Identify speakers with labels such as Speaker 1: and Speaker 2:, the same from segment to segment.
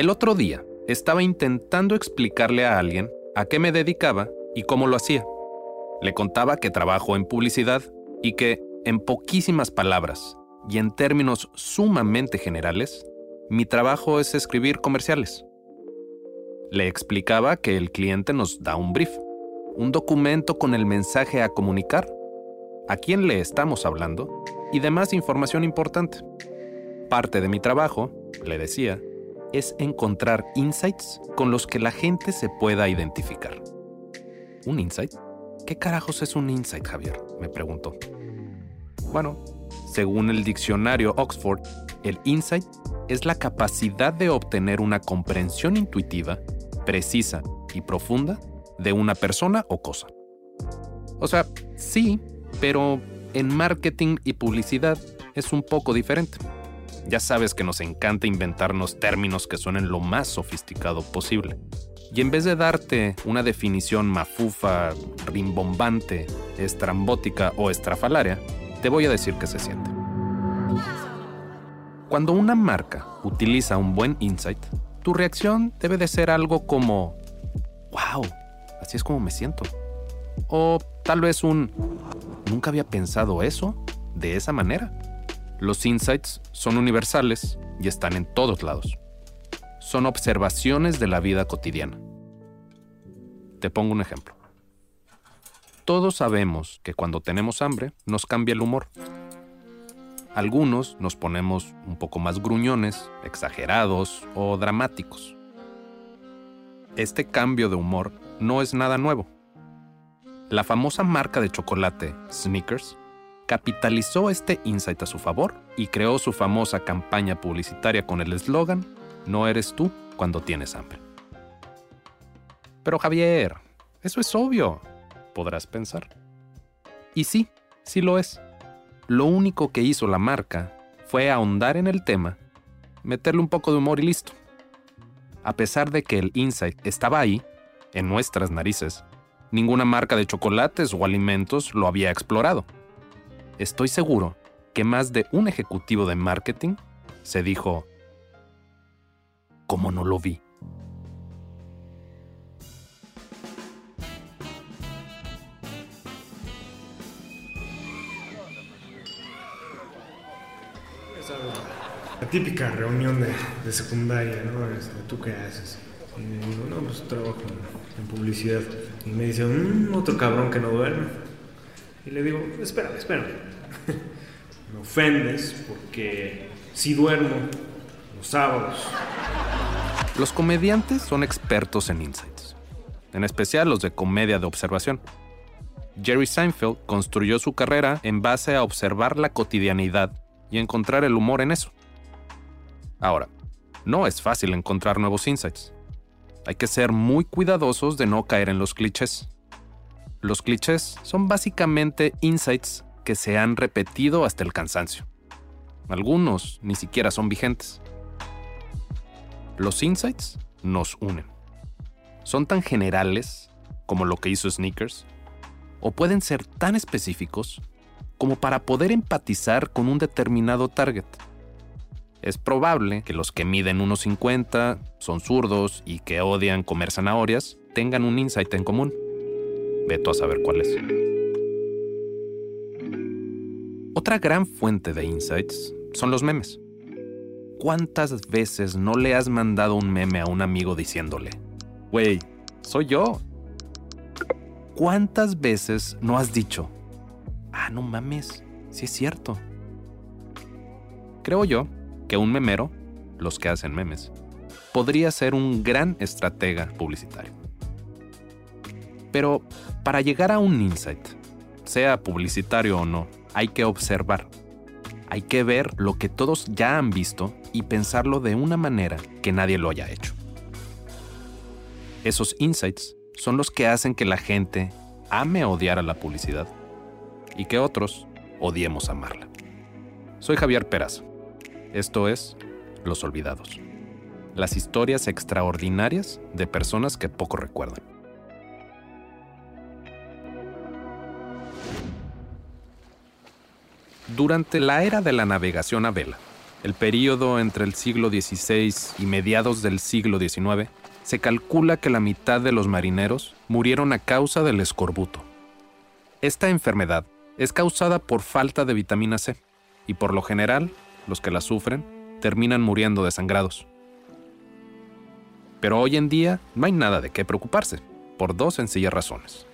Speaker 1: El otro día estaba intentando explicarle a alguien a qué me dedicaba y cómo lo hacía. Le contaba que trabajo en publicidad y que, en poquísimas palabras y en términos sumamente generales, mi trabajo es escribir comerciales. Le explicaba que el cliente nos da un brief, un documento con el mensaje a comunicar, a quién le estamos hablando y demás información importante. Parte de mi trabajo, le decía, es encontrar insights con los que la gente se pueda identificar. ¿Un insight? ¿Qué carajos es un insight, Javier? me preguntó. Bueno, según el diccionario Oxford, el insight es la capacidad de obtener una comprensión intuitiva, precisa y profunda de una persona o cosa. O sea, sí, pero en marketing y publicidad es un poco diferente. Ya sabes que nos encanta inventarnos términos que suenen lo más sofisticado posible. Y en vez de darte una definición mafufa, rimbombante, estrambótica o estrafalaria, te voy a decir qué se siente. Cuando una marca utiliza un buen insight, tu reacción debe de ser algo como, wow, así es como me siento. O tal vez un, nunca había pensado eso de esa manera. Los insights son universales y están en todos lados. Son observaciones de la vida cotidiana. Te pongo un ejemplo. Todos sabemos que cuando tenemos hambre nos cambia el humor. Algunos nos ponemos un poco más gruñones, exagerados o dramáticos. Este cambio de humor no es nada nuevo. La famosa marca de chocolate, Snickers, capitalizó este insight a su favor y creó su famosa campaña publicitaria con el eslogan No eres tú cuando tienes hambre. Pero Javier, eso es obvio, podrás pensar. Y sí, sí lo es. Lo único que hizo la marca fue ahondar en el tema, meterle un poco de humor y listo. A pesar de que el insight estaba ahí, en nuestras narices, ninguna marca de chocolates o alimentos lo había explorado estoy seguro que más de un ejecutivo de marketing se dijo, ¿cómo no lo vi?
Speaker 2: La típica reunión de, de secundaria, ¿no? Este, ¿Tú qué haces? Y me digo, no, pues trabajo en, publicidad. Y me dice, "Mm, otro cabrón que no duerme. Y le digo, espérame, espérame. me ofendes porque sí duermo los sábados.
Speaker 1: Los comediantes son expertos en insights, en especial los de comedia de observación. Jerry Seinfeld construyó su carrera en base a observar la cotidianidad y encontrar el humor en eso. Ahora, no es fácil encontrar nuevos insights. Hay que ser muy cuidadosos de no caer en los clichés. Los clichés son básicamente insights que se han repetido hasta el cansancio. Algunos ni siquiera son vigentes. Los insights nos unen. Son tan generales como lo que hizo Sneakers, o pueden ser tan específicos como para poder empatizar con un determinado target. Es probable que los que miden 1,50, son zurdos y que odian comer zanahorias tengan un insight en común. Veto a saber cuál es. Otra gran fuente de insights son los memes. ¿Cuántas veces no le has mandado un meme a un amigo diciéndole, Güey, soy yo. ¿Cuántas veces no has dicho, ah, no mames, sí es cierto? Creo yo que un memero, los que hacen memes, podría ser un gran estratega publicitario. Pero para llegar a un insight, sea publicitario o no, hay que observar. Hay que ver lo que todos ya han visto y pensarlo de una manera que nadie lo haya hecho. Esos insights son los que hacen que la gente ame odiar a la publicidad y que otros odiemos amarla. Soy Javier Peraza. Esto es Los Olvidados. Las historias extraordinarias de personas que poco recuerdan. Durante la era de la navegación a vela, el período entre el siglo XVI y mediados del siglo XIX, se calcula que la mitad de los marineros murieron a causa del escorbuto. Esta enfermedad es causada por falta de vitamina C y por lo general los que la sufren terminan muriendo desangrados. Pero hoy en día no hay nada de qué preocuparse, por dos sencillas razones.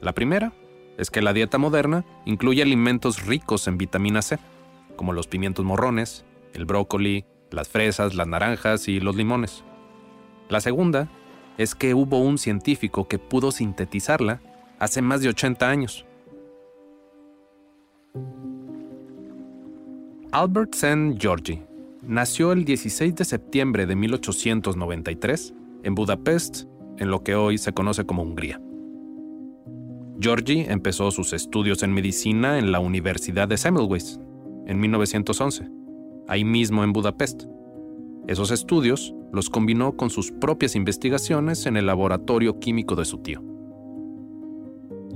Speaker 1: La primera es que la dieta moderna incluye alimentos ricos en vitamina C, como los pimientos morrones, el brócoli, las fresas, las naranjas y los limones. La segunda es que hubo un científico que pudo sintetizarla hace más de 80 años. Albert Sen Georgi nació el 16 de septiembre de 1893 en Budapest, en lo que hoy se conoce como Hungría. Georgi empezó sus estudios en medicina en la Universidad de Semmelweis en 1911, ahí mismo en Budapest. Esos estudios los combinó con sus propias investigaciones en el laboratorio químico de su tío.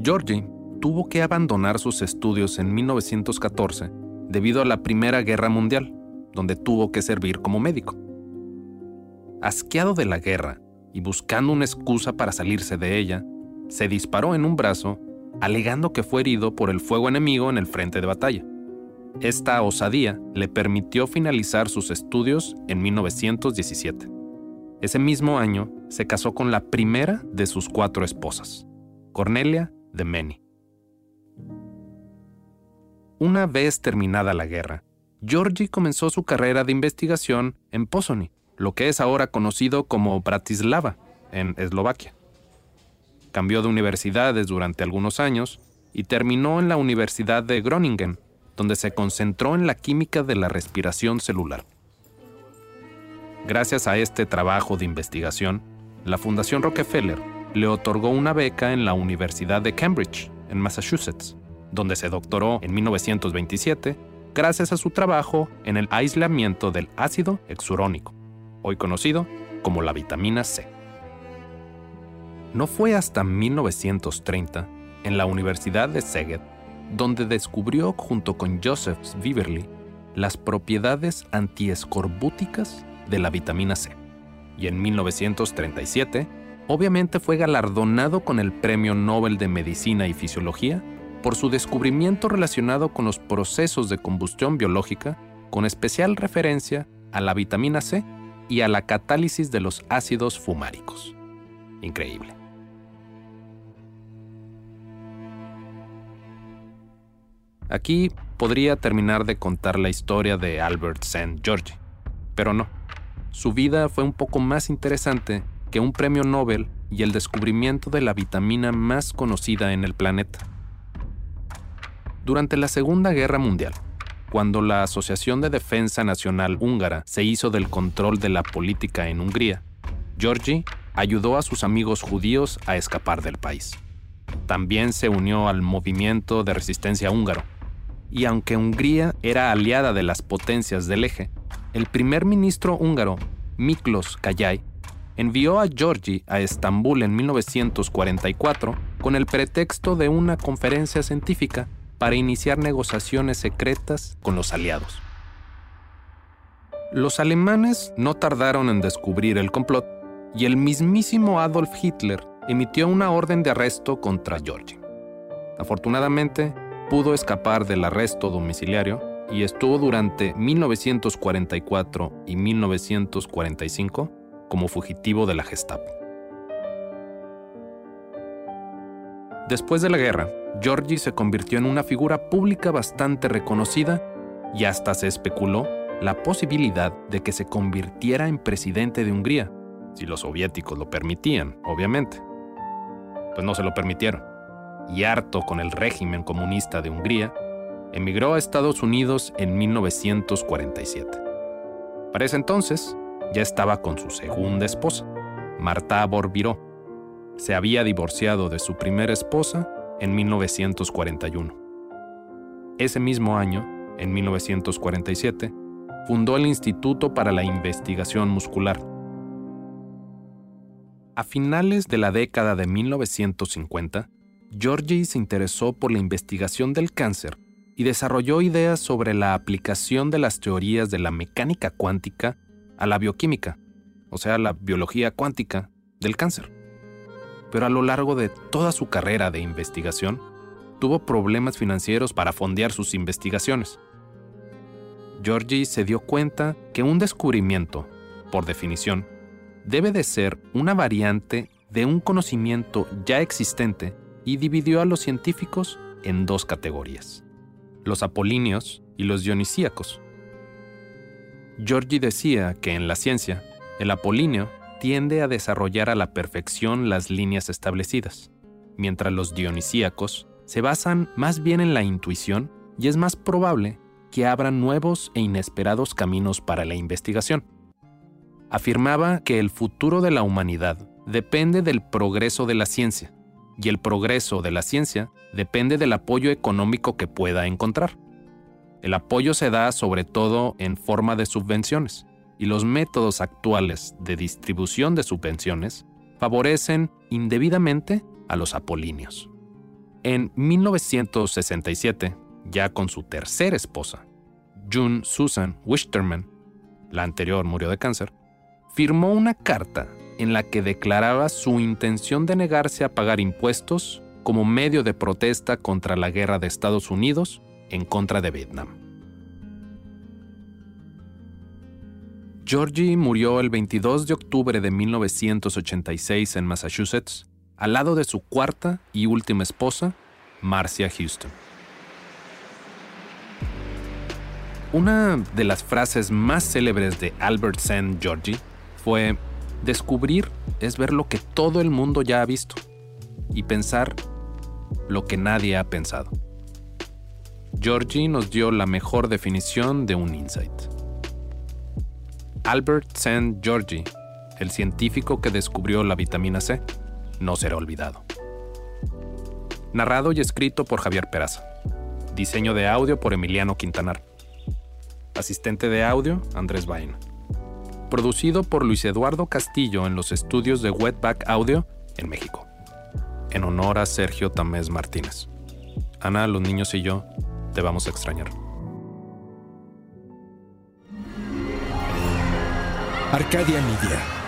Speaker 1: Georgi tuvo que abandonar sus estudios en 1914 debido a la Primera Guerra Mundial, donde tuvo que servir como médico. Asqueado de la guerra y buscando una excusa para salirse de ella, se disparó en un brazo, alegando que fue herido por el fuego enemigo en el frente de batalla. Esta osadía le permitió finalizar sus estudios en 1917. Ese mismo año se casó con la primera de sus cuatro esposas, Cornelia de Meni. Una vez terminada la guerra, Georgi comenzó su carrera de investigación en Pozoni, lo que es ahora conocido como Bratislava, en Eslovaquia. Cambió de universidades durante algunos años y terminó en la Universidad de Groningen, donde se concentró en la química de la respiración celular. Gracias a este trabajo de investigación, la Fundación Rockefeller le otorgó una beca en la Universidad de Cambridge, en Massachusetts, donde se doctoró en 1927 gracias a su trabajo en el aislamiento del ácido hexurónico, hoy conocido como la vitamina C. No fue hasta 1930, en la Universidad de Szeged, donde descubrió junto con Joseph Viverly las propiedades antiescorbúticas de la vitamina C. Y en 1937, obviamente fue galardonado con el Premio Nobel de Medicina y Fisiología por su descubrimiento relacionado con los procesos de combustión biológica, con especial referencia a la vitamina C y a la catálisis de los ácidos fumáricos. Increíble. Aquí podría terminar de contar la historia de Albert St. George, pero no. Su vida fue un poco más interesante que un premio Nobel y el descubrimiento de la vitamina más conocida en el planeta. Durante la Segunda Guerra Mundial, cuando la Asociación de Defensa Nacional húngara se hizo del control de la política en Hungría, Georgi ayudó a sus amigos judíos a escapar del país. También se unió al movimiento de resistencia húngaro, y aunque Hungría era aliada de las potencias del eje, el primer ministro húngaro, Miklos Kayai, envió a Georgi a Estambul en 1944 con el pretexto de una conferencia científica para iniciar negociaciones secretas con los aliados. Los alemanes no tardaron en descubrir el complot y el mismísimo Adolf Hitler emitió una orden de arresto contra Georgi. Afortunadamente, pudo escapar del arresto domiciliario y estuvo durante 1944 y 1945 como fugitivo de la Gestapo. Después de la guerra, Giorgi se convirtió en una figura pública bastante reconocida y hasta se especuló la posibilidad de que se convirtiera en presidente de Hungría, si los soviéticos lo permitían, obviamente. Pues no se lo permitieron. Y harto con el régimen comunista de Hungría, emigró a Estados Unidos en 1947. Para ese entonces, ya estaba con su segunda esposa, Marta Borbiró. Se había divorciado de su primera esposa en 1941. Ese mismo año, en 1947, fundó el Instituto para la Investigación Muscular. A finales de la década de 1950, Georgie se interesó por la investigación del cáncer y desarrolló ideas sobre la aplicación de las teorías de la mecánica cuántica a la bioquímica, o sea, la biología cuántica del cáncer. Pero a lo largo de toda su carrera de investigación, tuvo problemas financieros para fondear sus investigaciones. Georgie se dio cuenta que un descubrimiento, por definición, debe de ser una variante de un conocimiento ya existente y dividió a los científicos en dos categorías, los apolíneos y los dionisíacos. Georgie decía que en la ciencia, el apolíneo tiende a desarrollar a la perfección las líneas establecidas, mientras los dionisíacos se basan más bien en la intuición y es más probable que abran nuevos e inesperados caminos para la investigación. Afirmaba que el futuro de la humanidad depende del progreso de la ciencia, y el progreso de la ciencia depende del apoyo económico que pueda encontrar. El apoyo se da sobre todo en forma de subvenciones, y los métodos actuales de distribución de subvenciones favorecen indebidamente a los apolíneos. En 1967, ya con su tercera esposa, June Susan Wichterman, la anterior murió de cáncer, firmó una carta en la que declaraba su intención de negarse a pagar impuestos como medio de protesta contra la guerra de Estados Unidos en contra de Vietnam. Georgie murió el 22 de octubre de 1986 en Massachusetts, al lado de su cuarta y última esposa, Marcia Houston. Una de las frases más célebres de Albert St. Georgie fue, descubrir es ver lo que todo el mundo ya ha visto y pensar lo que nadie ha pensado. Georgie nos dio la mejor definición de un insight. Albert St. Georgie, el científico que descubrió la vitamina C, no será olvidado. Narrado y escrito por Javier Peraza. Diseño de audio por Emiliano Quintanar. Asistente de audio, Andrés Bain. Producido por Luis Eduardo Castillo en los estudios de Wetback Audio en México. En honor a Sergio Tamés Martínez. Ana, los niños y yo te vamos a extrañar.
Speaker 3: Arcadia Media.